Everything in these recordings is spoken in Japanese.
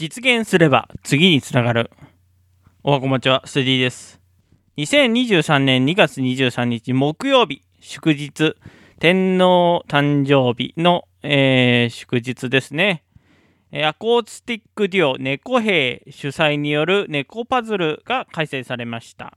実現すれば次につながる。おはこまちは、ステディです。2023年2月23日木曜日、祝日、天皇誕生日の、えー、祝日ですね。アコースティックデュオ猫兵主催による猫パズルが開催されました。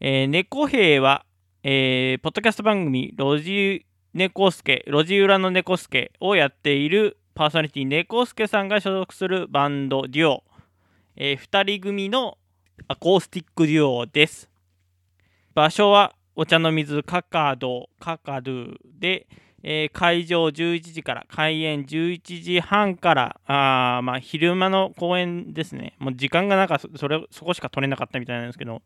えー、猫兵は、えー、ポッドキャスト番組ロジ猫助、路地裏の猫助をやっているパーソナリティ猫助さんが所属するバンドデュオ、えー、2人組のアコースティックデュオです。場所はお茶の水カカド、カカドゥで、えー、会場11時から開演11時半からあ、まあ、昼間の公演ですね。もう時間がなんかそれそこしか取れなかったみたいなんですけど、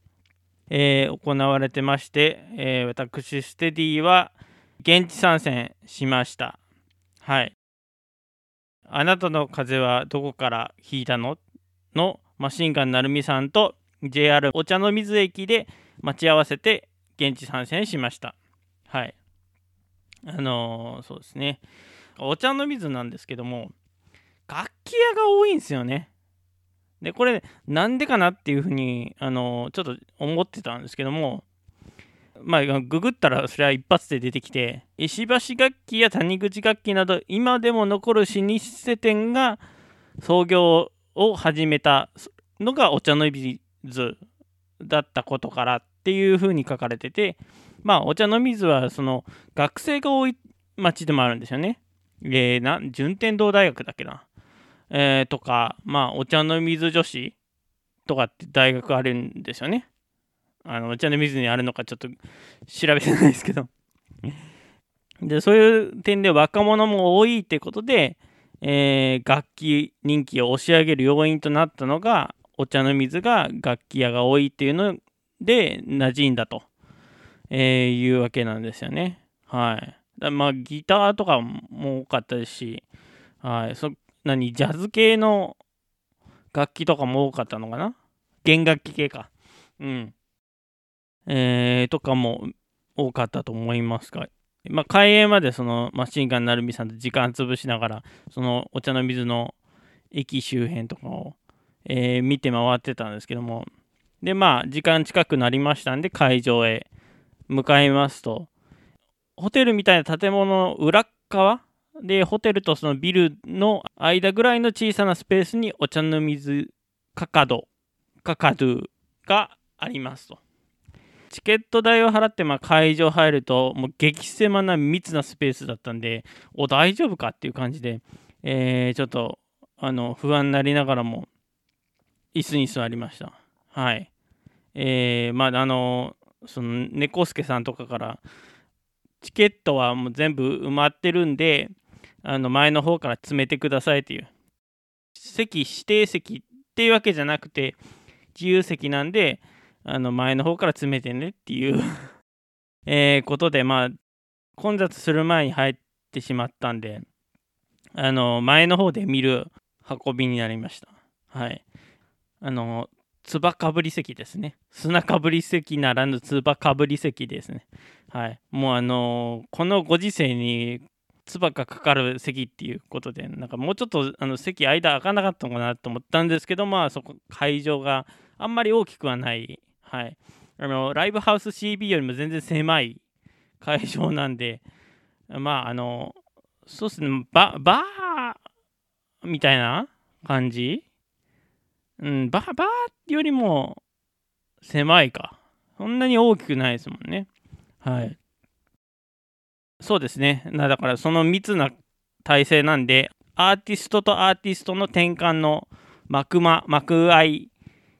えー、行われてまして、えー、私ステディは現地参戦しました。はい。あなたの風はどこから引いたの？のマシンガン成美さんと JR お茶の水駅で待ち合わせて現地参戦しました。はい。あのー、そうですね。お茶の水なんですけども、楽器屋が多いんですよね。で、これ、なんでかなっていうふうに、あのー、ちょっと思ってたんですけども、まあ、ググったらそれは一発で出てきて、石橋楽器や谷口楽器など、今でも残る老舗店が創業を始めたのがお茶の水だったことからっていうふうに書かれてて、まあ、お茶の水はその学生が多い町でもあるんですよね。えー、な順天堂大学だっけな。えー、とか、まあ、お茶の水女子とかって大学あるんですよね。あのお茶の水にあるのかちょっと調べてないですけどでそういう点で若者も多いってことで、えー、楽器人気を押し上げる要因となったのがお茶の水が楽器屋が多いっていうので馴染んだと、えー、いうわけなんですよね。はい。だまあギターとかも多かったですし、はい、そ何ジャズ系の楽器とかも多かったのかな？弦楽器系か。うん。えー、とかも多かったと思いますが、まあ、開演までそのマシンガン成美さんと時間潰しながら、そのお茶の水の駅周辺とかを、えー、見て回ってたんですけども、で、まあ、時間近くなりましたんで、会場へ向かいますと、ホテルみたいな建物の裏側で、ホテルとそのビルの間ぐらいの小さなスペースにお茶の水カカド、カカドゥがありますと。チケット代を払ってまあ会場入ると、もう激狭な密なスペースだったんで、お、大丈夫かっていう感じで、えー、ちょっとあの不安になりながらも、椅子に座りました。はい。えー、まあ、あの、その猫助さんとかから、チケットはもう全部埋まってるんで、あの前の方から詰めてくださいっていう。席、指定席っていうわけじゃなくて、自由席なんで、あの前の方から詰めてねっていう えことで、まあ、混雑する前に入ってしまったんで、あの前の方で見る運びになりました。はい。あの、つばかぶり席ですね。砂かぶり席ならぬつばかぶり席ですね。はい。もうあのこのご時世につばがかかる席っていうことで、なんかもうちょっとあの席間開かなかったのかなと思ったんですけど、まあそこ会場があんまり大きくはないはい。あの、ライブハウス CB よりも全然狭い会場なんで、まあ、あの、そうっすね、ババーみたいな感じ？うん、バー、バーよりも狭いか。そんなに大きくないですもんね。はい。そうですね。だからその密な体制なんで、アーティストとアーティストの転換の幕間、幕合い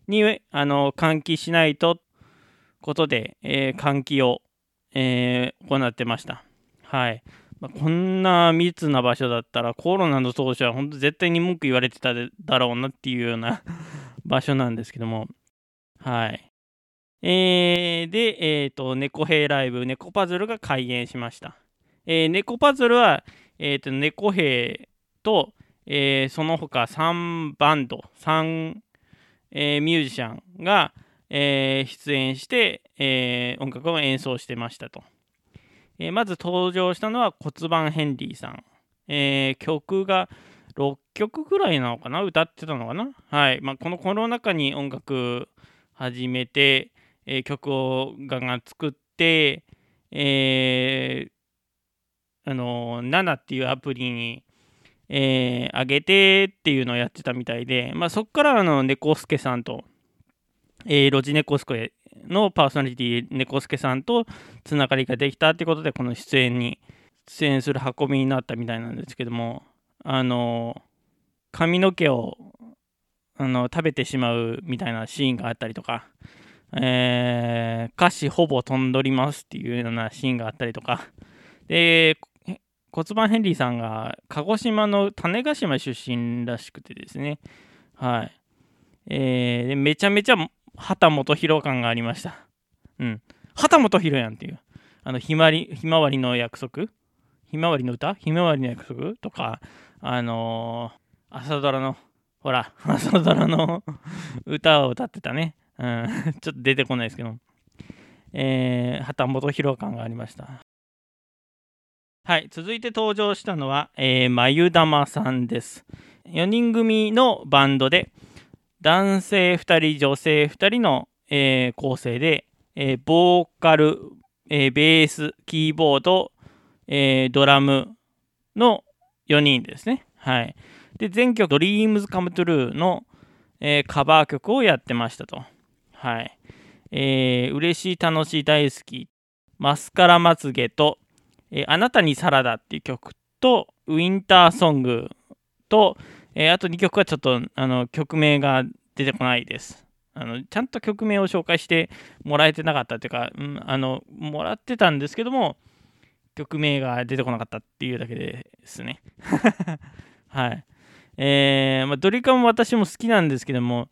にあの換気しないとことで、えー、換気を、えー、行ってました。はい。まあ、こんな密な場所だったらコロナの当初は本当絶対に文句言われてただろうなっていうような 場所なんですけども。はい。えー、で、え、ー、と、猫兵ライブ、猫パズルが開演しました。えー、猫パズルは、え、ー、と、猫兵と、えー、その他3バンド、3えー、ミュージシャンが、えー、出演して、えー、音楽を演奏してましたと。えまず登場したのは骨盤ヘンリーさん。え曲が6曲ぐらいなのかな？歌ってたのかな？はい。まあ、このコロナ禍に音楽始めて、え、曲をガンガン作って、えー、あの、7っていうアプリに、えー、上げてっていうのをやってたみたいで、まあ、そこからあの猫助さんと、えー、ロジネコスケのパーソナリティ猫助さんとつながりができたってことでこの出演に出演する運びになったみたいなんですけどもあの髪の毛をあの食べてしまうみたいなシーンがあったりとか、えー、歌詞ほぼ飛んどりますっていうようなシーンがあったりとか。で骨盤ヘンリーさんが鹿児島の種子島出身らしくてですね。はい、えー、でめちゃめちゃ畑基博感がありました。うん。畑基博やんっていう。あのひまりひまわりの約束？ひまわりの歌？ひまわりの約束とか、あのー、朝ドラの、ほら、朝ドラの 歌を歌ってたね。うん、ちょっと出てこないですけど、えー、旗本博感がありました。はい、続いて登場したのは、えー、眉玉さんです。4人組のバンドで、男性2人、女性2人の、えー、構成で、えー、ボーカル、えー、ベース、キーボード、えー、ドラムの4人ですね。はい。で、全曲 Dreams Come True の、えー、カバー曲をやってましたと。はい。えー、嬉しい、楽しい、大好き、マスカラまつげと、え、あなたにサラダっていう曲と、ウィンターソングと、え、あと2曲はちょっとあの曲名が出てこないです。あのちゃんと曲名を紹介してもらえてなかったっていうか、うん、あのもらってたんですけども、曲名が出てこなかったっていうだけですね。はい。えー、まあ、ドリカム私も好きなんですけども、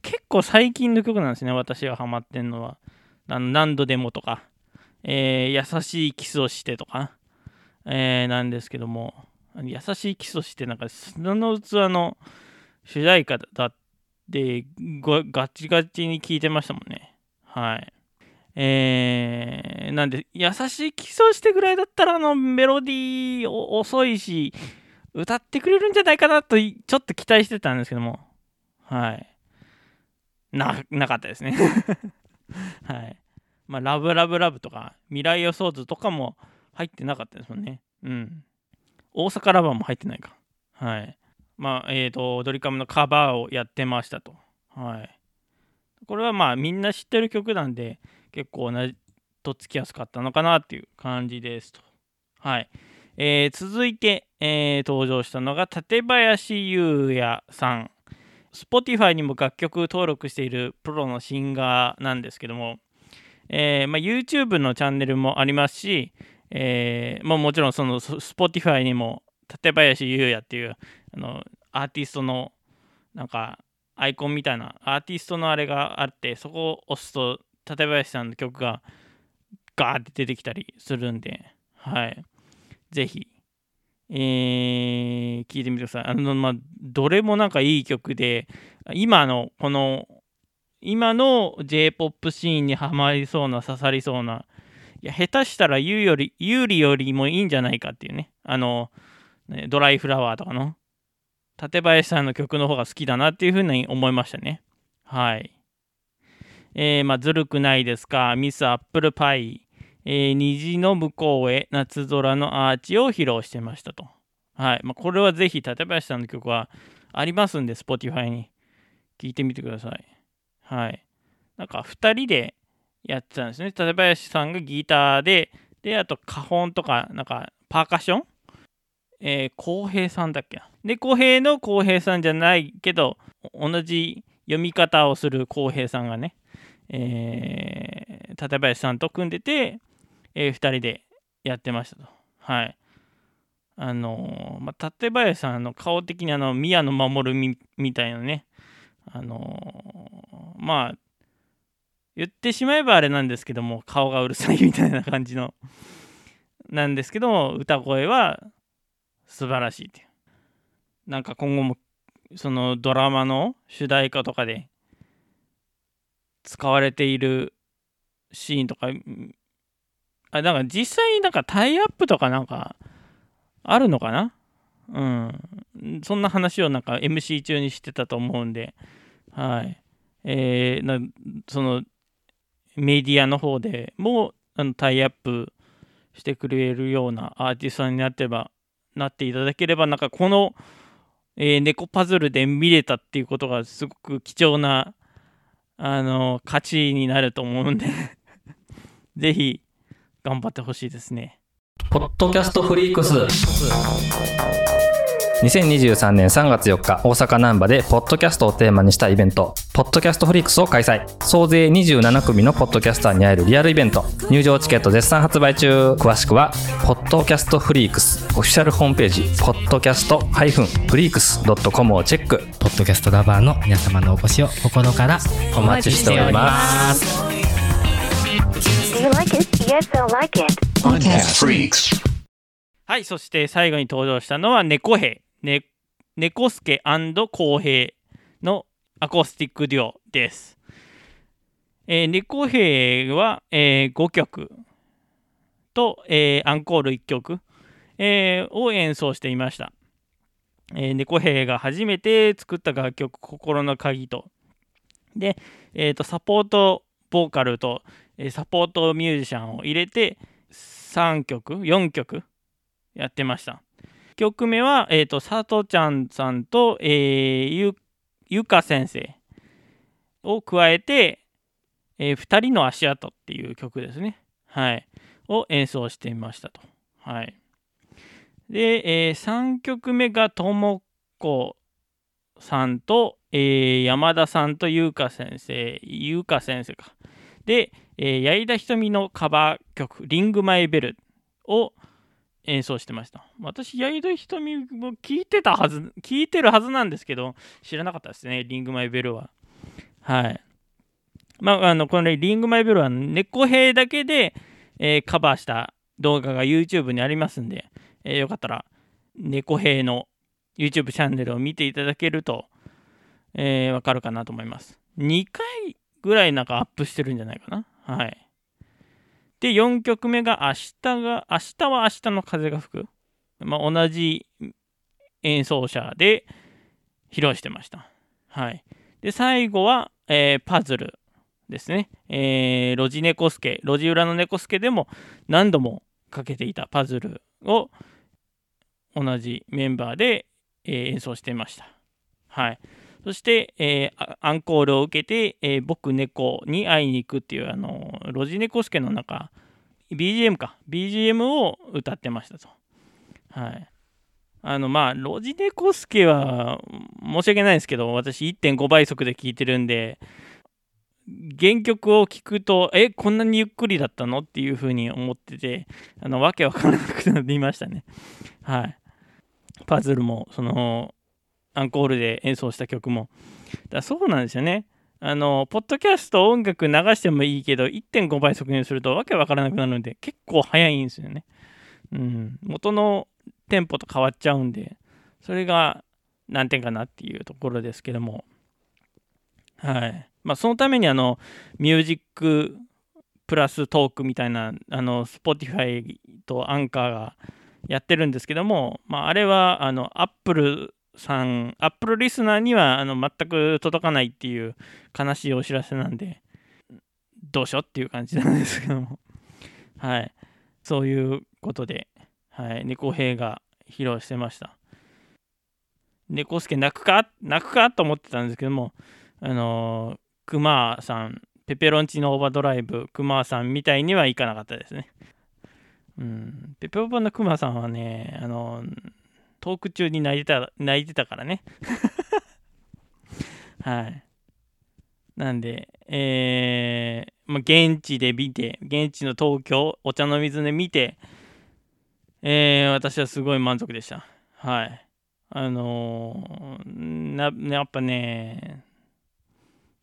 結構最近の曲なんですね、私がハマってんのは。あの何度でもとか、えー、優しいキスをしてとか、えー、なんですけども、優しいキスをして、なんか、砂の器の主題歌だってガチガチに聴いてましたもんね。はい。えー、なんで、優しい基礎してぐらいだったら、あの、メロディー遅いし、歌ってくれるんじゃないかなと、ちょっと期待してたんですけども、はい。な、なかったですね はい。まあ、ラブラブラブとか、未来予想図とかも入ってなかったですもんね。うん。大阪ラバーも入ってないか。はい。まあ、えっ、ー、と、ドリカムのカバーをやってましたと。はい。これはまあ、みんな知ってる曲なんで、結構同じとっつきやすかったのかなっていう感じですと。はい。えー、続いて、えー、登場したのが館林優也さん。Spotify にも楽曲登録しているプロのシンガーなんですけども、えーまあ、YouTube のチャンネルもありますし、えーまあ、もちろんその Spotify にも館林優也っていうあのアーティストのなんかアイコンみたいなアーティストのあれがあってそこを押すと館林さんの曲がガーって出てきたりするんで、はい。ぜひ、えー、聞いてみてください。あの、まあ、どれもなんかいい曲で、今の、この、今の J-POP シーンにはまりそうな、刺さりそうな、いや、下手したら有より、有利よりもいいんじゃないかっていうね、あの、ドライフラワーとかの、館林さんの曲の方が好きだなっていうふうに思いましたね。はい。えー、まあ、ずるくないですか、ミスアップルパイ、えー、虹の向こうへ夏空のアーチを披露してましたと。はい。まあ、これはぜひ、館林さんの曲はありますんで、Spotify に聴いてみてください。はい。なんか、2人でやってたんですね。館林さんがギターで、で、あと、花本とか、なんか、パーカッション？えー、浩平さんだっけで、浩平の浩平さんじゃないけど、同じ読み方をする浩平さんがね、えー、館林さんと組んでて、えー、2人でやってましたと。はい。あのー、まあ、館林さんの顔的にあの宮野守みみたいなね、あのー、まあ、言ってしまえばあれなんですけども、顔がうるさいみたいな感じの、なんですけども、歌声は素晴らしいって。なんか今後も、そのドラマの主題歌とかで使われているシーンとか、あ、だから実際になんかタイアップとかなんかあるのかな？うん。そんな話をなんか MC 中にしてたと思うんで、はい。えー、なそのメディアの方でもあのタイアップしてくれるようなアーティストになってばなっていただければなんかこの、えー、猫パズルで見れたっていうことがすごく貴重なあの価値になると思うんで ぜひ頑張ってほしいですね。ポッドキャストフリークス2023年3月4日大阪難波でポッドキャストをテーマにしたイベントポッドキャストフリークスを開催。総勢27組のポッドキャスターに会えるリアルイベント。入場チケット絶賛発売中。詳しくはポッドキャストフリークス。オフィシャルホームページポッドキャストフリークス .com をチェック。ポッドキャストラバーの皆様のお越しを心からお待ちしております。はい、そして最後に登場したのは猫兵。ね、猫助公平のアコースティックデュオです。えー、猫兵は、えー、5曲と、えー、アンコール1曲、えー、を演奏していました。えー、猫兵が初めて作った楽曲「心の鍵と」で、えーと、サポートボーカルと、えー、サポートミュージシャンを入れて3曲4曲やってました。曲目は、えーと、佐藤ちゃんさんと、えー、ゆゆか先生を加えて、えー、2人の足跡っていう曲ですね。はい。を演奏してみましたと。はい。で、えー、3曲目がともこさんと、えー、山田さんとゆうか先生、ゆうか先生か。で、えー、矢井田ひとみのカバー曲、リングマイベルを演奏してました。私、矢井戸瞳も聞いてたはず、聞いてるはずなんですけど、知らなかったですね、リングマイベルは。はい。まあ、あの、このリングマイベルは猫兵だけで、えー、カバーした動画が YouTube にありますんで、えー、よかったら、猫兵の YouTube チャンネルを見ていただけると、えー、わかるかなと思います。2回ぐらいなんかアップしてるんじゃないかな。はい。で、4曲目が明日が、明日は明日の風が吹く。まあ、同じ演奏者で披露してました。はい。で、最後は、えー、パズルですね。えー、ロジネコスケ、路地裏の猫助でも何度もかけていたパズルを同じメンバーで、えー、演奏してました。はい。そして、えー、アンコールを受けて、えー、僕猫に会いに行くっていう、あの、ロジネコスケの中、BGM か、BGM を歌ってましたと。はい。あの、まあ、ロジネコスケは、申し訳ないですけど、私1.5倍速で聴いてるんで、原曲を聴くと、え、こんなにゆっくりだったのっていうふうに思ってて、あの、わけわからなくなりましたね。はい。パズルも、その、アンコールで演奏した曲も。だそうなんですよね。あの、ポッドキャスト音楽流してもいいけど、1.5倍速にするとわけわからなくなるので、結構早いんですよね。うん。元のテンポと変わっちゃうんで、それが難点かなっていうところですけども。はい。まあ、そのためにあの、ミュージックプラストークみたいな、あの、Spotify とアンカーがやってるんですけども、まあ、あれは、あの、Apple さん、アップルリスナーにはあの全く届かないっていう悲しいお知らせなんで、どうしようっていう感じなんですけども。はい。そういうことで、はい。猫兵が披露してました。猫助泣くか？泣くかと思ってたんですけども、あのー、クマさん、ペペロンチのオーバードライブ、クマさんみたいにはいかなかったですね。うん、ペペオバのクマさんはね、あのー、トーク中に泣いてた、泣いてたからね。はい。なんで、えー、まあ、現地で見て、現地の東京、お茶の水で見て、えー、私はすごい満足でした。はい。あのー、な、やっぱね、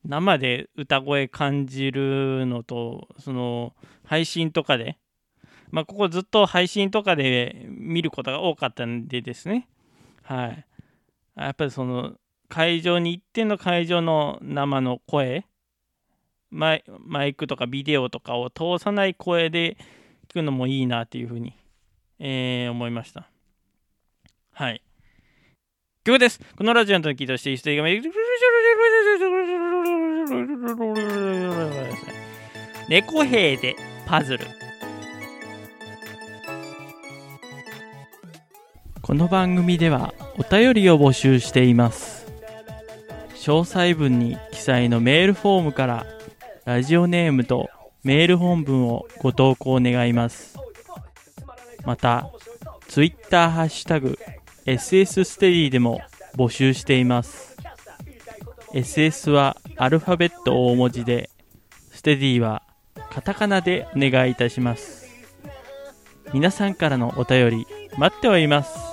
生で歌声感じるのと、その、配信とかで、まあ、ここずっと配信とかで見ることが多かったんでですね、はい。やっぱりその会場に行っての会場の生の声、マイマイクとかビデオとかを通さない声で聞くのもいいなっていうふうに、えー、思いました。はい。曲です。このラジオの時として一人が猫兵でパズル。この番組ではお便りを募集しています。詳細文に記載のメールフォームからラジオネームとメール本文をご投稿願います。また、ツイッターハッシュタグ SS ステディでも募集しています。SS はアルファベット大文字で、ステディはカタカナでお願いいたします。皆さんからのお便り待っております。